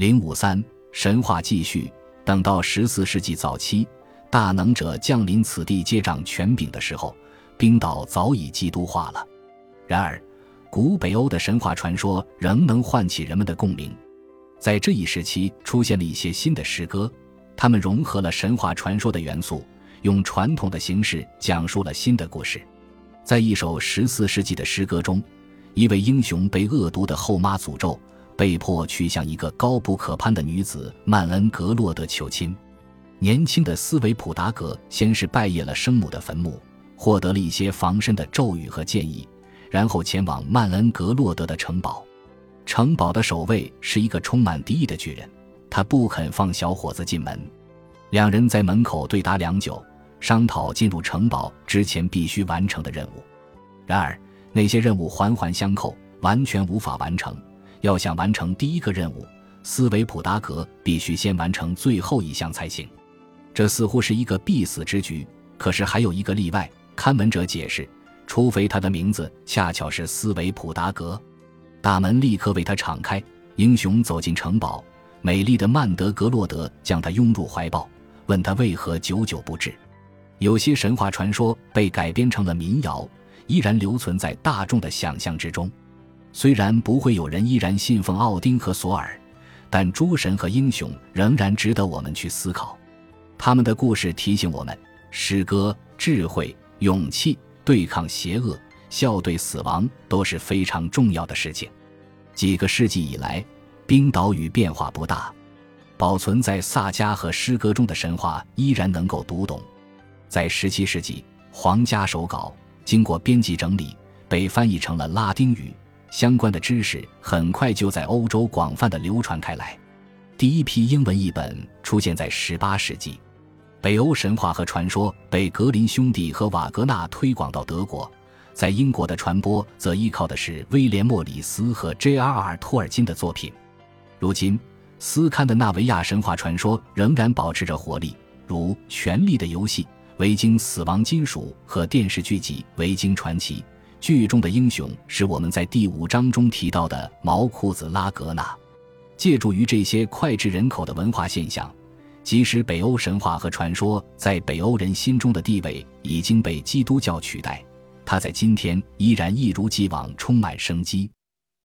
零五三神话继续，等到十四世纪早期，大能者降临此地接掌权柄的时候，冰岛早已基督化了。然而，古北欧的神话传说仍能唤起人们的共鸣。在这一时期，出现了一些新的诗歌，他们融合了神话传说的元素，用传统的形式讲述了新的故事。在一首十四世纪的诗歌中，一位英雄被恶毒的后妈诅咒，被迫去向一个高不可攀的女子曼恩格洛德求亲。年轻的斯维普达格先是拜谒了生母的坟墓，获得了一些防身的咒语和建议，然后前往曼恩格洛德的城堡。城堡的守卫是一个充满敌意的巨人，他不肯放小伙子进门。两人在门口对答良久。商讨进入城堡之前必须完成的任务，然而那些任务环环相扣，完全无法完成。要想完成第一个任务，斯维普达格必须先完成最后一项才行。这似乎是一个必死之局。可是还有一个例外，看门者解释：除非他的名字恰巧是斯维普达格，大门立刻为他敞开。英雄走进城堡，美丽的曼德格洛德将他拥入怀抱，问他为何久久不至。有些神话传说被改编成了民谣，依然留存在大众的想象之中。虽然不会有人依然信奉奥丁和索尔，但诸神和英雄仍然值得我们去思考。他们的故事提醒我们：诗歌、智慧、勇气、对抗邪恶、笑对死亡都是非常重要的事情。几个世纪以来，冰岛屿变化不大，保存在萨迦和诗歌中的神话依然能够读懂。在17世纪，皇家手稿经过编辑整理，被翻译成了拉丁语。相关的知识很快就在欧洲广泛的流传开来。第一批英文译本出现在18世纪。北欧神话和传说被格林兄弟和瓦格纳推广到德国，在英国的传播则依靠的是威廉·莫里斯和 J.R.R. 托尔金的作品。如今，斯堪的纳维亚神话传说仍然保持着活力，如《权力的游戏》。维京死亡金属和电视剧集《维京传奇》剧中的英雄是我们在第五章中提到的毛裤子拉格纳。借助于这些脍炙人口的文化现象，即使北欧神话和传说在北欧人心中的地位已经被基督教取代，它在今天依然一如既往充满生机。